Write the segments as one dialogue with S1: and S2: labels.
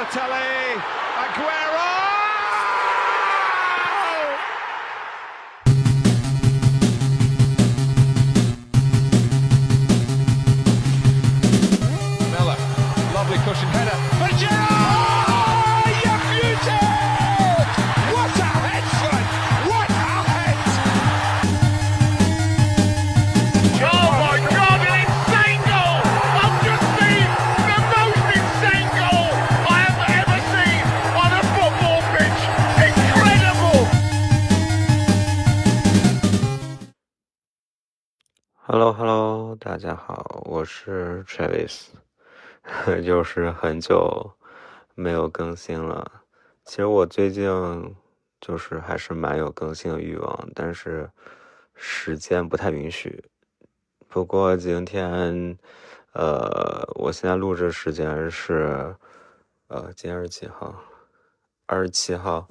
S1: Balotelli, Aguero!
S2: 大家好，我是 Travis，又是很久没有更新了。其实我最近就是还是蛮有更新的欲望，但是时间不太允许。不过今天，呃，我现在录制时间是，呃，今天是几号？二十七号，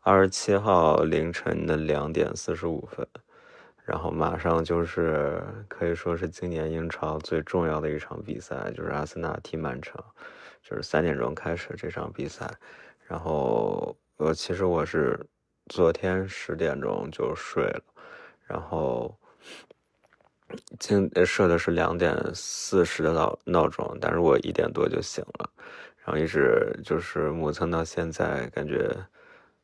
S2: 二十七号凌晨的两点四十五分。然后马上就是可以说是今年英超最重要的一场比赛，就是阿森纳踢曼城，就是三点钟开始这场比赛。然后呃，其实我是昨天十点钟就睡了，然后今设的是两点四十的闹闹钟，但是我一点多就醒了，然后一直就是磨蹭到现在，感觉。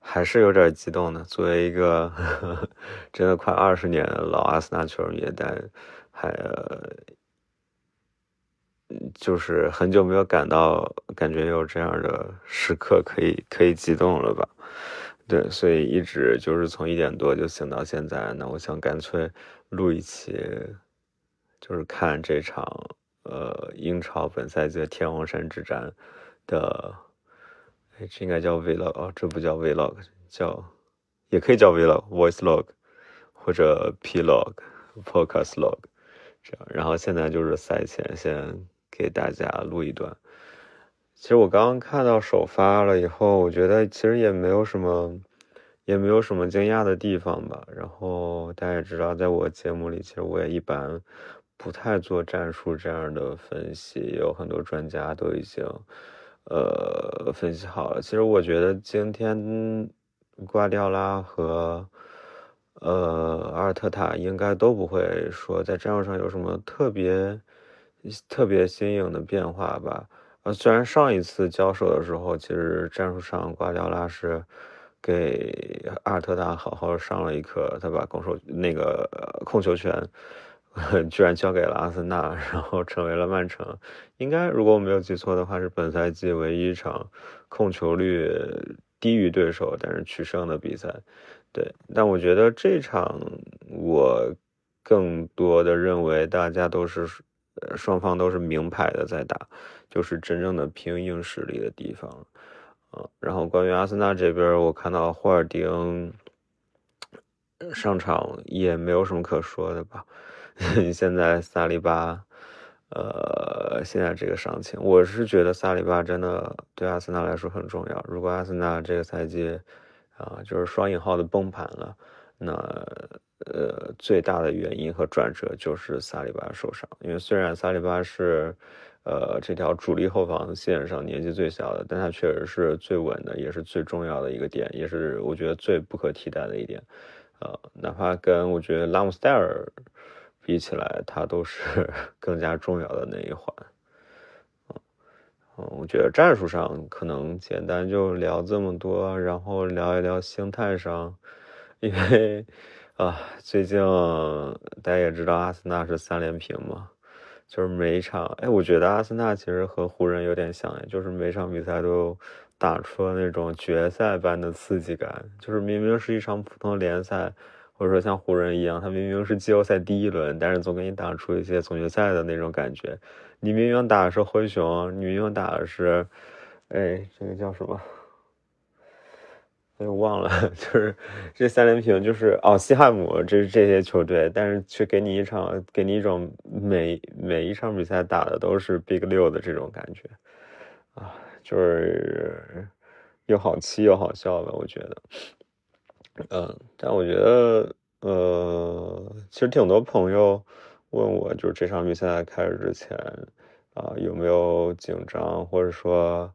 S2: 还是有点激动的。作为一个呵呵 真的快二十年的老阿森纳球迷，但还、呃、就是很久没有感到感觉有这样的时刻可以可以激动了吧？对，所以一直就是从一点多就醒到现在。那我想干脆录一期，就是看这场呃英超本赛季的天王山之战的。这应该叫 vlog 哦，这不叫 vlog，叫也可以叫 vlog，voice log 或者 p log、podcast log 这样。然后现在就是赛前先给大家录一段。其实我刚刚看到首发了以后，我觉得其实也没有什么，也没有什么惊讶的地方吧。然后大家也知道，在我节目里，其实我也一般不太做战术这样的分析，有很多专家都已经。呃，分析好了。其实我觉得今天瓜迪奥拉和呃阿尔特塔应该都不会说在战术上有什么特别特别新颖的变化吧。呃，虽然上一次交手的时候，其实战术上瓜迪奥拉是给阿尔特塔好好上了一课，他把攻守那个控球权。居然交给了阿森纳，然后成为了曼城。应该如果我没有记错的话，是本赛季唯一一场控球率低于对手但是取胜的比赛。对，但我觉得这场我更多的认为大家都是双方都是名牌的在打，就是真正的拼硬实力的地方。嗯，然后关于阿森纳这边，我看到霍尔丁上场也没有什么可说的吧。现在萨利巴，呃，现在这个伤情，我是觉得萨利巴真的对阿森纳来说很重要。如果阿森纳这个赛季啊，就是双引号的崩盘了，那呃，最大的原因和转折就是萨利巴受伤。因为虽然萨利巴是呃这条主力后防线上年纪最小的，但他确实是最稳的，也是最重要的一个点，也是我觉得最不可替代的一点。呃，哪怕跟我觉得拉姆斯戴尔。比起来，它都是 更加重要的那一环。嗯，我觉得战术上可能简单就聊这么多，然后聊一聊心态上，因为啊，最近大家也知道阿森纳是三连平嘛，就是每一场，哎，我觉得阿森纳其实和湖人有点像，就是每场比赛都打出了那种决赛般的刺激感，就是明明是一场普通联赛。或者说像湖人一样，他明明是季后赛第一轮，但是总给你打出一些总决赛的那种感觉。你明明打的是灰熊，你明明打的是，哎，这个叫什么？哎，我忘了，就是这三连平，就是哦，西汉姆，这是这些球队，但是却给你一场，给你一种每每一场比赛打的都是 Big 六的这种感觉啊，就是又好气又好笑吧，我觉得。嗯，但我觉得，呃，其实挺多朋友问我，就是这场比赛开始之前，啊，有没有紧张，或者说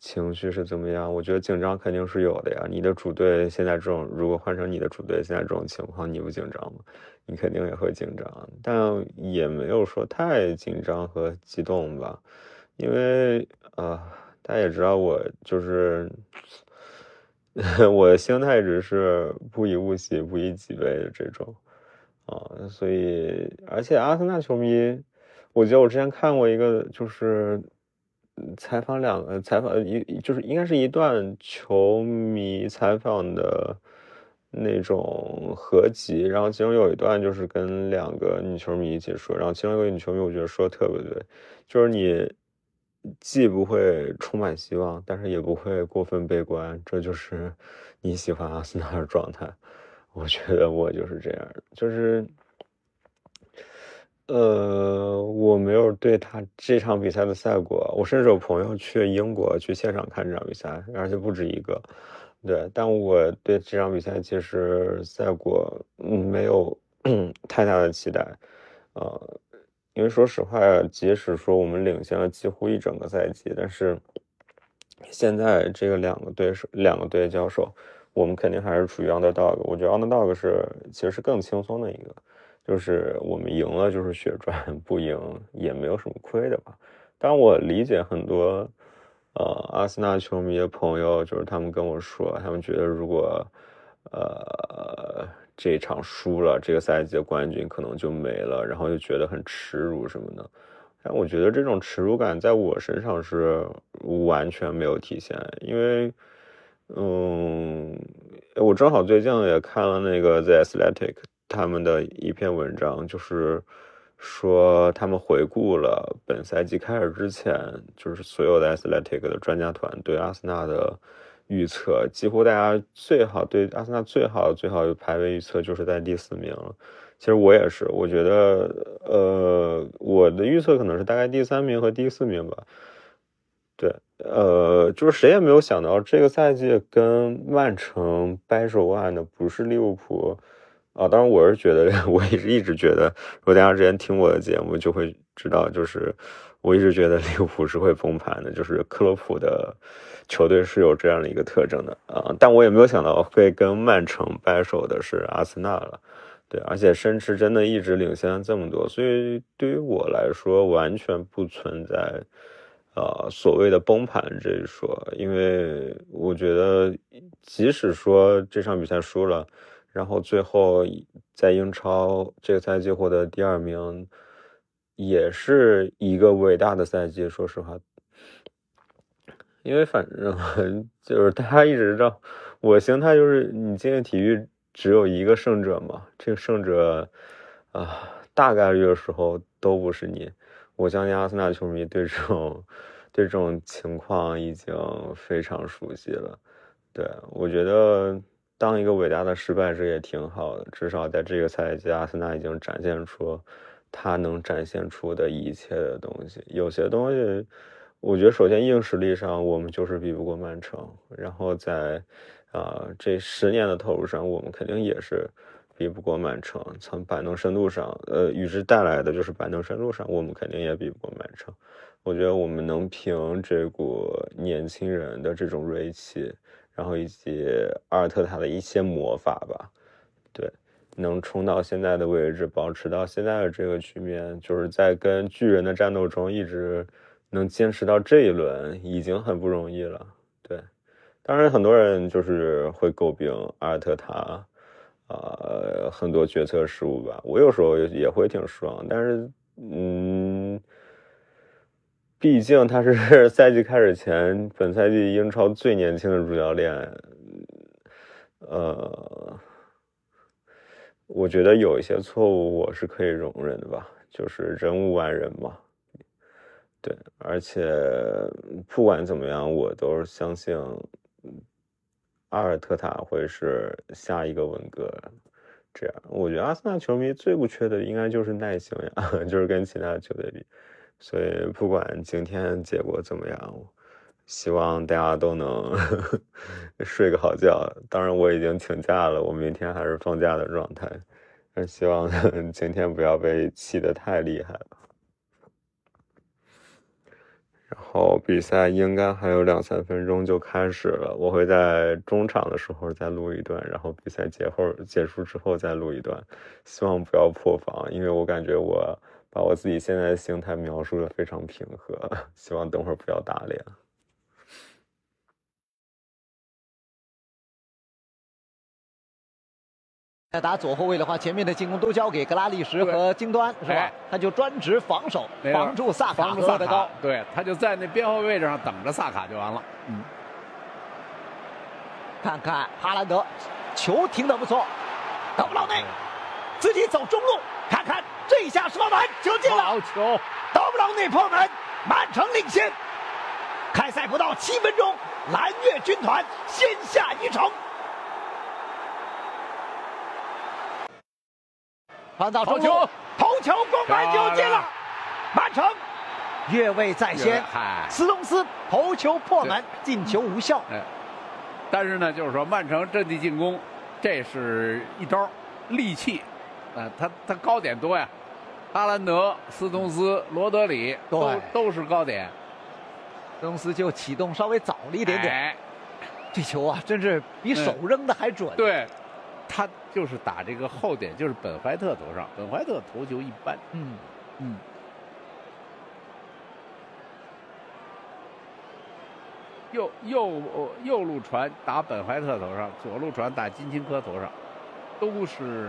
S2: 情绪是怎么样？我觉得紧张肯定是有的呀。你的主队现在这种，如果换成你的主队现在这种情况，你不紧张吗？你肯定也会紧张，但也没有说太紧张和激动吧。因为啊，大家也知道我就是 我的心态一直是不以物喜，不以己悲的这种啊，所以而且阿森纳球迷，我觉得我之前看过一个就是。采访两个采访一就是应该是一段球迷采访的那种合集，然后其中有一段就是跟两个女球迷一起说，然后其中一个女球迷我觉得说的特别对，就是你既不会充满希望，但是也不会过分悲观，这就是 你喜欢阿森纳的状态。我觉得我就是这样，就是。呃，我没有对他这场比赛的赛果，我甚至有朋友去英国去现场看这场比赛，而且不止一个。对，但我对这场比赛其实赛果没有 太大的期待，呃，因为说实话，即使说我们领先了几乎一整个赛季，但是现在这个两个对手两个队交手，我们肯定还是处于 underdog。我觉得 underdog 是其实是更轻松的一个。就是我们赢了就是血赚，不赢也没有什么亏的吧。但我理解很多，呃，阿森纳球迷的朋友，就是他们跟我说，他们觉得如果，呃，这场输了，这个赛季的冠军可能就没了，然后就觉得很耻辱什么的。但我觉得这种耻辱感在我身上是完全没有体现，因为，嗯，我正好最近也看了那个 The Athletic。他们的一篇文章就是说，他们回顾了本赛季开始之前，就是所有的 Athletic 的专家团对阿森纳的预测，几乎大家最好对阿森纳最好最好的排位预测就是在第四名了。其实我也是，我觉得，呃，我的预测可能是大概第三名和第四名吧。对，呃，就是谁也没有想到这个赛季跟曼城掰手腕的不是利物浦。啊，当然我是觉得，我也是一直觉得，如果大家之前听我的节目，就会知道，就是我一直觉得 利物浦是会崩盘的，就是克洛普的球队是有这样的一个特征的啊。但我也没有想到会跟曼城掰手的是阿森纳了，对，而且甚至真的一直领先这么多，所以对于我来说，完全不存在呃所谓的崩盘这一说，因为我觉得，即使说这场比赛输了。然后最后在英超这个赛季获得第二名，也是一个伟大的赛季。说实话，因为反正就是大家一直知道，我心态就是你今天体育只有一个胜者嘛，这个胜者啊，大概率的时候都不是你。我相信阿森纳球迷对这种对这种情况已经非常熟悉了。对我觉得。当一个伟大的失败者也挺好的，至少在这个赛季，阿森纳已经展现出他能展现出的一切的东西。有些东西，我觉得首先硬实力上我们就是比不过曼城，然后在啊这十年的投入上，我们肯定也是比不过曼城。从板凳深度上，呃，与之带来的就是板凳深度上，我们肯定也比不过曼城。我觉得我们能凭这股年轻人的这种锐气。然后以及阿尔特塔的一些魔法吧，对，能冲到现在的位置，保持到现在的这个局面，就是在跟巨人的战斗中一直能坚持到这一轮，已经很不容易了。对，当然很多人就是会诟病阿尔特塔，啊，很多决策失误吧，我有时候也会挺失望，但是，嗯。毕竟他是 赛季开始前本赛季英超最年轻的主教练，呃，我觉得有一些错误我是可以容忍的吧，就是人无完人嘛。对，而且不管怎么样，我都是相信阿尔特塔会是下一个文革。这样，我觉得阿森纳球迷最不缺的应该就是耐心呀，就是跟其他球队比。所以不管今天结果怎么样，希望大家都能 睡个好觉。当然我已经请假了，我明天还是放假的状态。但希望 今天不要被气得太厉害了。然后比赛应该还有两三分钟就开始了，我会在中场的时候再录一段，然后比赛结后结束之后再录一段，希望不要破防，因为我感觉我把我自己现在的心态描述的非常平和，希望等会儿不要打脸。
S3: 在打左后卫的话，前面的进攻都交给格拉利什和京端，是吧
S4: 哎？
S3: 他就专职防守，防住萨卡
S4: 萨
S3: 德高。，
S4: 对，他就在那边后卫位置上等着萨卡就完了。嗯，
S3: 看看哈兰德，球停的不错，德布劳内自己走中路，看看这一下射门球进了，
S4: 好球！
S3: 德布劳内破门，曼城领先。开赛不到七分钟，蓝月军团先下一城。传到
S4: 头球，
S3: 头球攻门就进了，曼城越位在先，
S4: 嗨，
S3: 斯通斯头球破门，进球无效。
S4: 哎，但是呢，就是说曼城阵地进攻，这是一招利器，啊，他他高点多呀，阿兰德、斯通斯、罗德里都都是高点，
S3: 斯通斯就启动稍微早了一点点，
S4: 哎。
S3: 这球啊，真是比手扔的还准。
S4: 对，他就是打这个后点，就是本怀特头上，本怀特头球一般，
S3: 嗯，
S4: 嗯。右右呃右路传打本怀特头上，左路传打金钦科头上，都是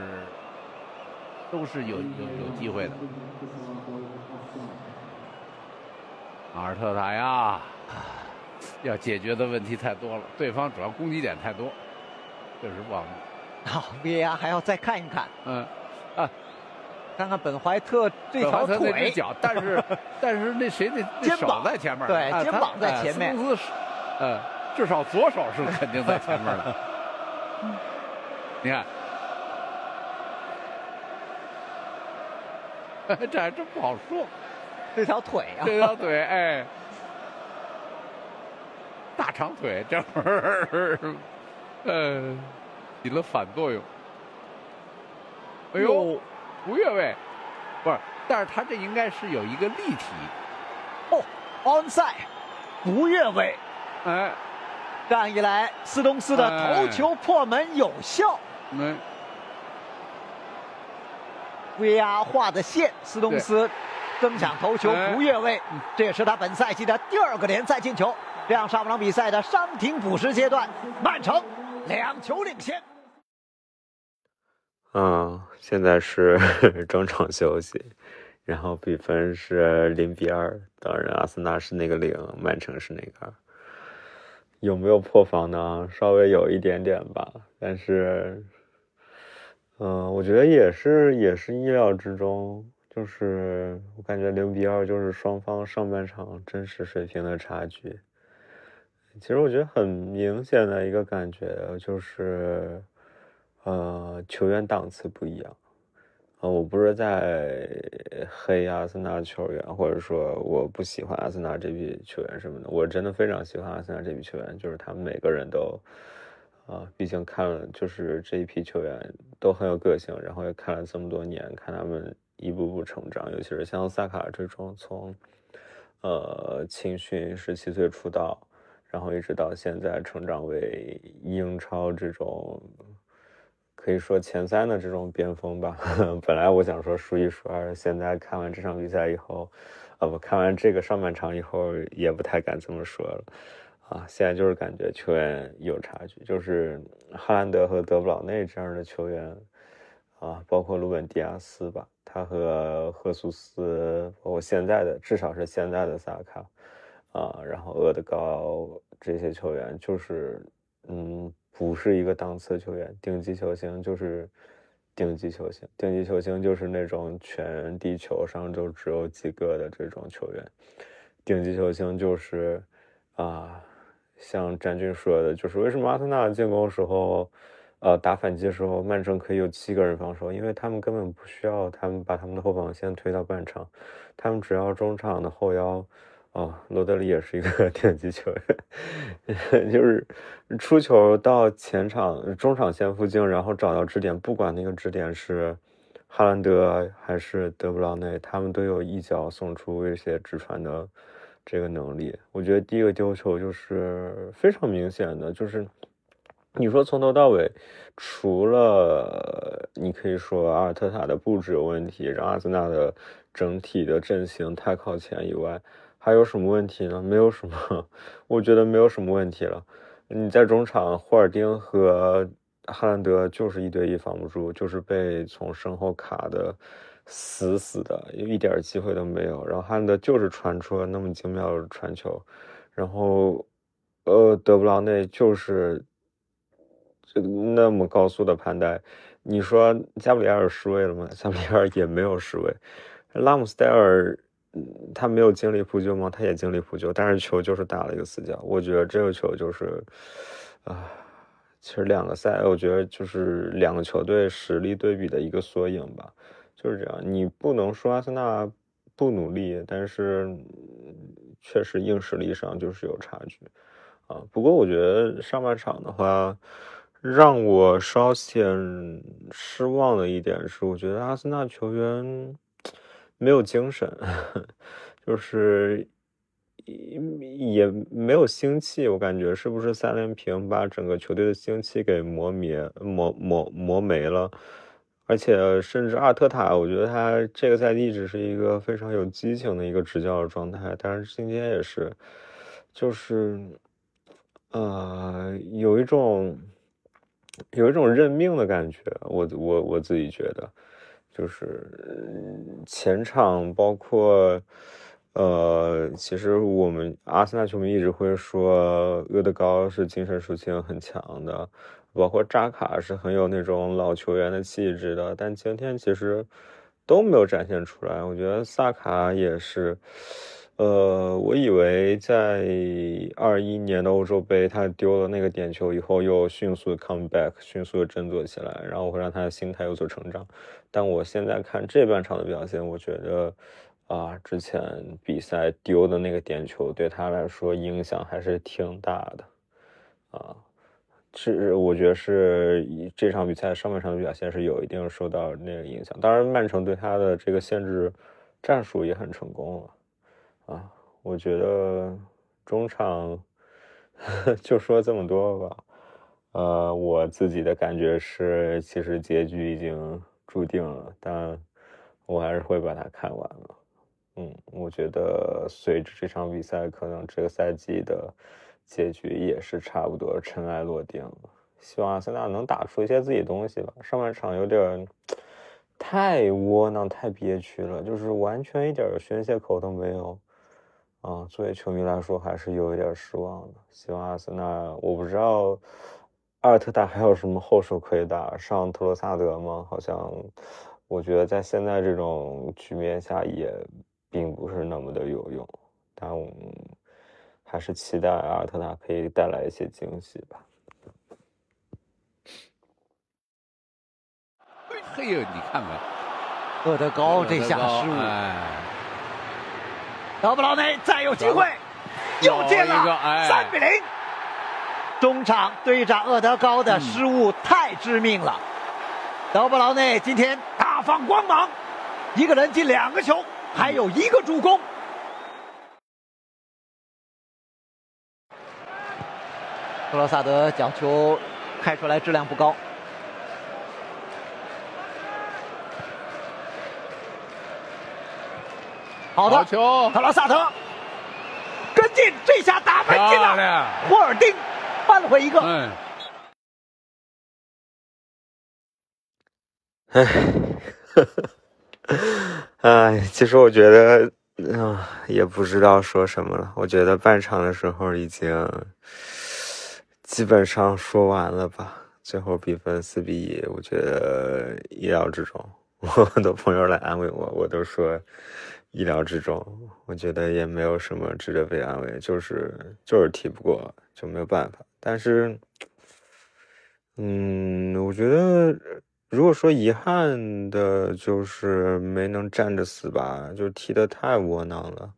S4: 都是有有有机会的。阿尔特塔呀，要解决的问题太多了，对方主要攻击点太多，确实不好弄。
S3: 好，VAR 还要再看一看，
S4: 嗯，啊
S3: 看看本怀特这
S4: 本
S3: 条腿，
S4: 脚，但是 但是那谁那那手
S3: 肩膀。
S4: 在前面，
S3: 对肩膀在
S4: 哎
S3: 前面。
S4: 斯通斯是，呃，至少左手是肯定在前面的。你看，这还真不好说，
S3: 这条腿啊，
S4: 这条腿，哎，大长腿，这会儿，呃，起了反作用。哎呦，不越位，不是，但是他这应该是有一个立体，
S3: 哦，onside，不越位。
S4: 哎，
S3: 这样一来，斯通斯的
S4: 哎
S3: 头球破门有效。
S4: 嗯
S3: ，VAR 画的线，斯通斯争抢头球
S4: 哎
S3: 不越位，这也是他本赛季的第二个联赛进球。这样上半场比赛的伤停补时阶段，曼城两球领先。
S2: 嗯，现在是 中场休息，然后比分是零比二。当然，阿森纳是那个零，曼城是那个二。有没有破防呢？稍微有一点点吧，但是，嗯、我觉得也是也是意料之中。就是我感觉零比二就是双方上半场真实水平的差距。其实我觉得很明显的一个感觉就是，呃，球员档次不一样。呃，我不是在黑阿森纳球员，或者说我不喜欢阿森纳这批球员什么的，我真的非常喜欢阿森纳这批球员，就是他们每个人都，啊、毕竟看了就是这一批球员都很有个性，然后也看了这么多年，看他们一步步成长，尤其是像萨卡这种从，呃，青训十七岁出道，然后一直到现在成长为英超这种。可以说前三的这种边锋吧。本来我想说数一数二，现在看完这场比赛以后，啊不，看完这个上半场以后，也不太敢这么说了。啊，现在就是感觉球员有差距，就是哈兰德和德布劳内这样的球员，啊，包括鲁本迪亚斯吧，他和赫苏斯，包括现在的至少是现在的萨卡，啊，然后厄德高这些球员，就是嗯。不是一个档次球员，顶级球星就是顶级球星，顶级球星就是那种全地球上就只有几个的这种球员，顶级球星就是啊，像詹俊说的，就是为什么阿森纳进攻时候，呃，打反击的时候，曼城可以有七个人防守，因为他们根本不需要他们把他们的后防线推到半场，他们只要中场的后腰。哦，罗德里也是一个 顶级球员，就是出球到前场中场线附近，然后找到支点，不管那个支点是哈兰德还是德布劳内，他们都有一脚送出威胁直传的这个能力。我觉得第一个丢球就是非常明显的，就是你说从头到尾，除了你可以说阿尔特塔的布置有问题，让阿森纳的整体的阵型太靠前以外，还有什么问题呢？没有什么，我觉得没有什么问题了。你在中场，霍尔丁和哈兰德就是一对一防不住，就是被从身后卡的死死的，一点机会都没有。然后哈兰德就是传出了那么精妙的传球，然后呃，德布劳内就是这那么高速的盘带。你说加布里埃尔失位了吗？加布里埃尔也没有失位。拉姆斯戴尔。他没有经历扑救吗？他也经历扑救，但是球就是打了一个死角。我觉得这个球就是，啊，其实两个赛，我觉得就是两个球队实力对比的一个缩影吧，就是这样。你不能说阿森纳不努力，但是确实硬实力上就是有差距啊。不过我觉得上半场的话，让我稍显失望的一点是，我觉得阿森纳球员。没有精神，就是也没有腥气。我感觉是不是三连平把整个球队的腥气给磨灭、磨磨磨没了？而且甚至阿特塔，我觉得他这个赛季只是一个非常有激情的一个执教的状态，但是今天也是，就是呃，有一种有一种认命的感觉。我我我自己觉得。就是前场包括，呃，其实我们阿森纳球迷一直会说厄德高是精神属性很强的，包括扎卡是很有那种老球员的气质的，但今天其实都没有展现出来。我觉得萨卡也是。呃，我以为在二一年的欧洲杯，他丢了那个点球以后，又迅速的 come back，迅速的振作起来，然后会让他的心态有所成长。但我现在看这半场的表现，我觉得啊，之前比赛丢的那个点球对他来说影响还是挺大的啊。是，我觉得是这场比赛上半场的表现是有一定受到那个影响。当然，曼城对他的这个限制战术也很成功了。啊，我觉得中场 就说这么多吧。呃，我自己的感觉是，其实结局已经注定了，但我还是会把它看完了。嗯，我觉得随着这场比赛，可能这个赛季的结局也是差不多尘埃落定了。希望阿森纳能打出一些自己东西吧。上半场有点太窝囊、太憋屈了，就是完全一点宣泄口都没有。啊，作为球迷来说，还是有一点失望的。希望阿森纳，我不知道阿尔特塔还有什么后手可以打，上特罗萨德吗？好像我觉得在现在这种局面下，也并不是那么的有用。但我还是期待阿尔特塔可以带来一些惊喜吧。
S4: 嘿呦，你看看，
S3: 厄德高这下失误。德布劳内再有机会，又进了，三比零。中场队长厄德高的失误太致命了。德布劳内今天大放光芒，一个人进两个球，还有一个助攻。克罗萨德角球开出来质量不高。好的球，特拉萨特跟进，这下打门进了。霍尔丁扳回一个。嗯。
S2: 哎，哎，其实我觉得啊，也不知道说什么了。我觉得半场的时候已经基本上说完了吧。最后比分四比一，我觉得意料之中。我很多朋友来安慰我，我都说。意料之中，我觉得也没有什么值得被安慰，就是就是踢不过就没有办法。但是，嗯，我觉得如果说遗憾的就是没能站着死吧，就踢得太窝囊了。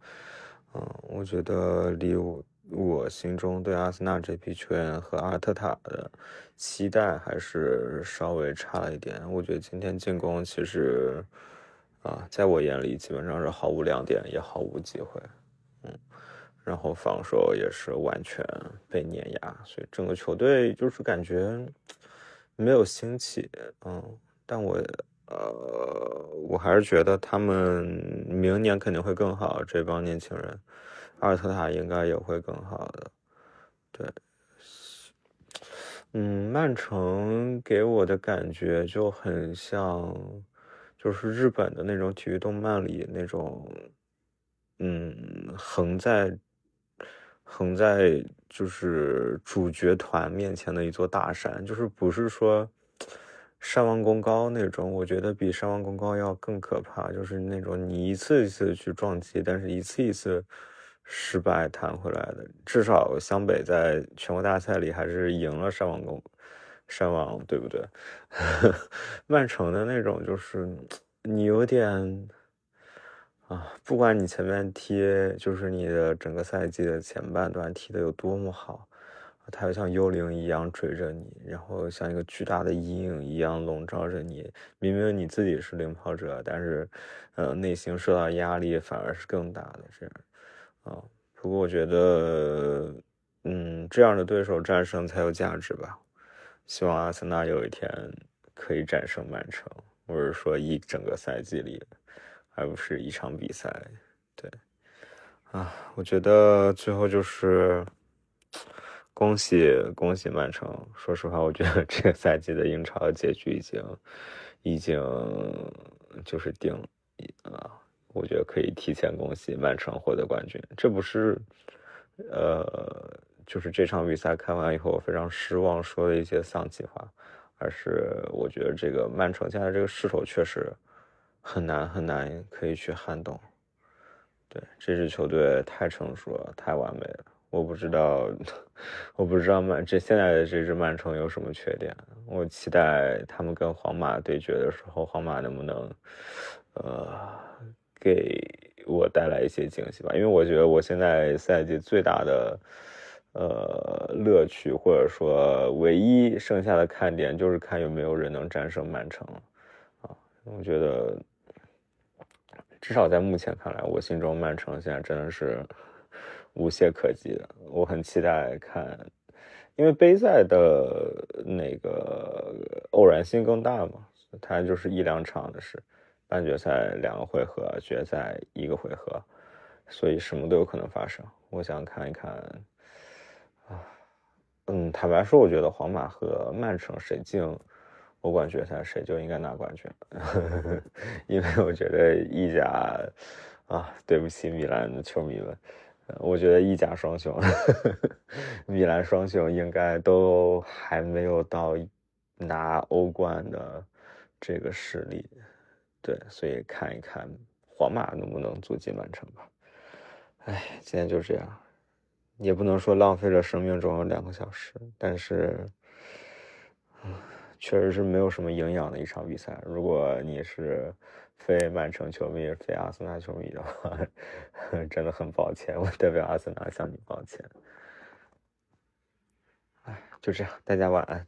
S2: 嗯，我觉得离我我心中对阿森纳这批球员和阿特塔的期待还是稍微差了一点。我觉得今天进攻其实。啊，在我眼里基本上是毫无亮点，也毫无机会。嗯，然后防守也是完全被碾压，所以整个球队就是感觉没有兴起，嗯，但我呃，我还是觉得他们明年肯定会更好，这帮年轻人，阿尔特塔应该也会更好的，对，嗯，曼城给我的感觉就很像，就是日本的那种体育动漫里那种，嗯，横在。横在就是主角团面前的一座大山，就是不是说山王功高那种，我觉得比山王功高要更可怕，就是那种你一次一次去撞击，但是一次一次失败弹回来的。至少湘北在全国大赛里还是赢了山王功山王，对不对？曼城的那种就是你有点。啊，不管你前面踢，就是你的整个赛季的前半段踢的有多么好，它又像幽灵一样追着你，然后像一个巨大的阴影一样笼罩着你。明明你自己是领跑者，但是，呃，内心受到压力反而是更大的这样。啊，不过我觉得，嗯，这样的对手战胜才有价值吧。希望阿森纳有一天可以战胜曼城，或者说一整个赛季里。而不是一场比赛，对，啊，我觉得最后就是恭喜恭喜曼城。说实话，我觉得这个赛季的英超结局已经已经就是定啊，我觉得可以提前恭喜曼城获得冠军。这不是呃，就是这场比赛看完以后我非常失望说的一些丧气话，而是我觉得这个曼城现在这个势头确实。很难很难可以去撼动，对这支球队太成熟了，太完美了。我不知道，我不知道曼这现在的这支曼城有什么缺点。我期待他们跟皇马对决的时候，皇马能不能，呃，给我带来一些惊喜吧。因为我觉得我现在赛季最大的，呃，乐趣或者说唯一剩下的看点就是看有没有人能战胜曼城，啊，我觉得。至少在目前看来，我心中曼城现在真的是无懈可击的。我很期待看，因为杯赛的那个偶然性更大嘛，它就是一两场的事，半决赛两个回合，决赛一个回合，所以什么都有可能发生。我想看一看啊，嗯，坦白说，我觉得皇马和曼城谁进？欧冠决赛谁就应该拿冠军，因为我觉得意甲啊，对不起米兰的球迷们，我觉得意甲双雄，米兰双雄应该都还没有到拿欧冠的这个实力，对，所以看一看皇马能不能阻击曼城吧。哎，今天就这样，也不能说浪费了生命中的两个小时，但是，确实是没有什么营养的一场比赛。如果你是非曼城球迷、非阿森纳球迷的话，真的很抱歉，我代表阿森纳向你抱歉。哎，就这样，大家晚安。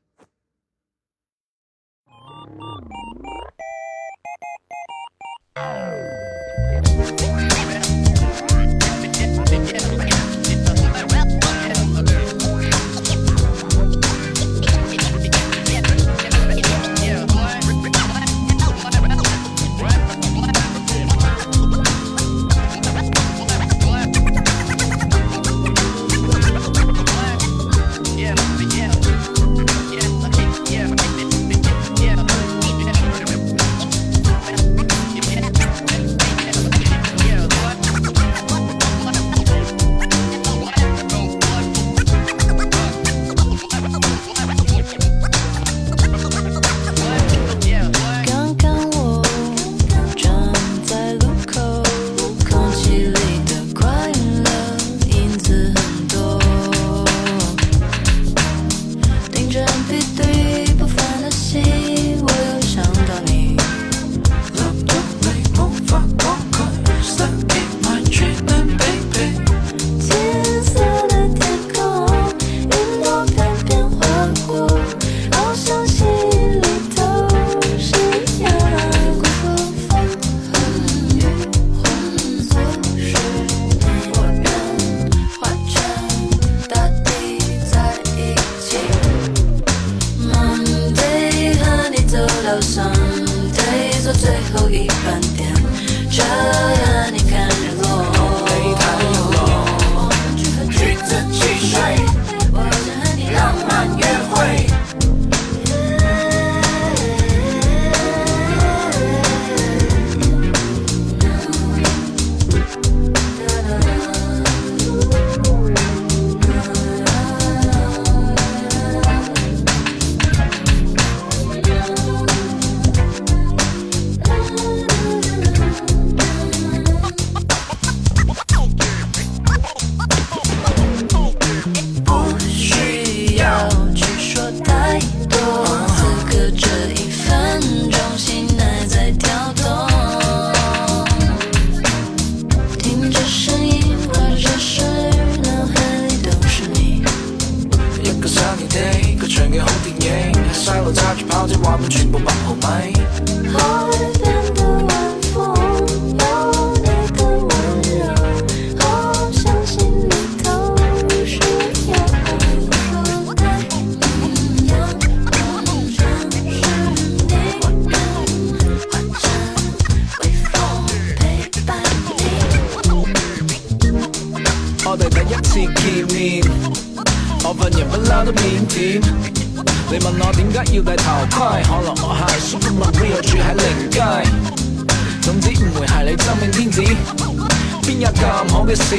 S5: 事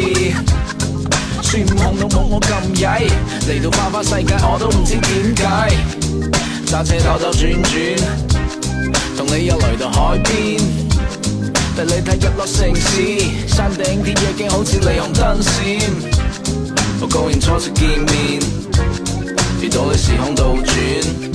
S5: 算望到冇我咁曳嚟到花花世界我都唔知点解揸车兜兜转转同你又嚟到海边带你睇日落城市山顶啲夜景好似霓虹灯闪我告现初次见面遇到你时空倒转